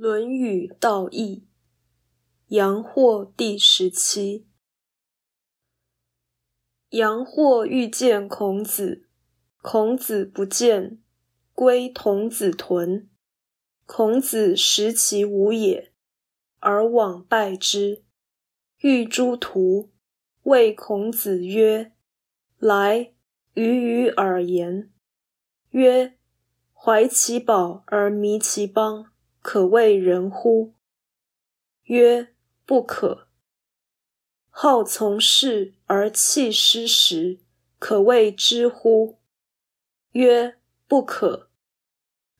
《论语·道义》阳货第十七。阳货欲见孔子，孔子不见，归童子屯。孔子食其无也，而往拜之。欲诸徒，谓孔子曰：“来，与与尔言。”曰：“怀其宝而迷其邦。”可谓人乎？曰：不可。好从事而弃师时，可谓知乎？曰：不可。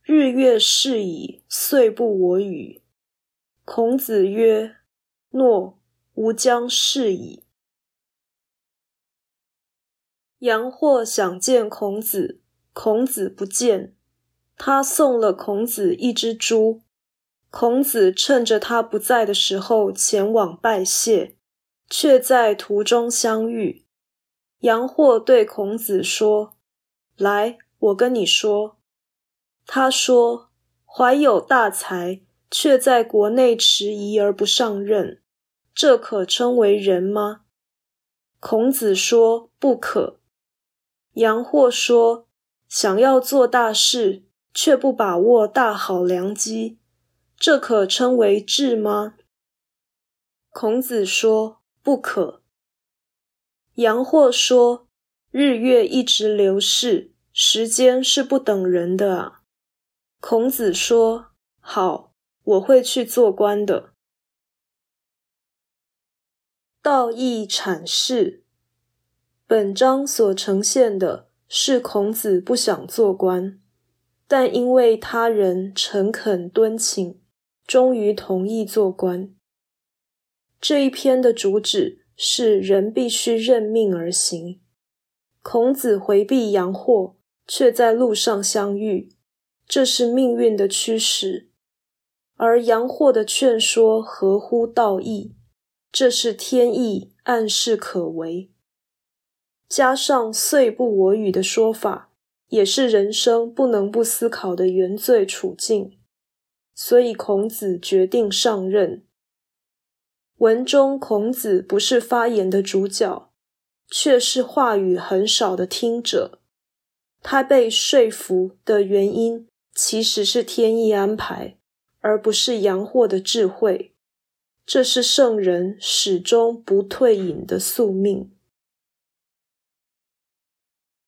日月逝矣，岁不我与。孔子曰：诺，吾将事矣。杨货想见孔子，孔子不见，他送了孔子一只猪。孔子趁着他不在的时候前往拜谢，却在途中相遇。杨货对孔子说：“来，我跟你说。”他说：“怀有大才，却在国内迟疑而不上任，这可称为人吗？”孔子说：“不可。”杨货说：“想要做大事，却不把握大好良机。”这可称为智吗？孔子说：“不可。”杨货说：“日月一直流逝，时间是不等人的啊。”孔子说：“好，我会去做官的。”道义阐释，本章所呈现的是孔子不想做官，但因为他人诚恳敦请。终于同意做官。这一篇的主旨是人必须认命而行。孔子回避杨货，却在路上相遇，这是命运的驱使。而杨货的劝说合乎道义，这是天意，暗示可为。加上“岁不我与”的说法，也是人生不能不思考的原罪处境。所以孔子决定上任。文中孔子不是发言的主角，却是话语很少的听者。他被说服的原因，其实是天意安排，而不是阳货的智慧。这是圣人始终不退隐的宿命。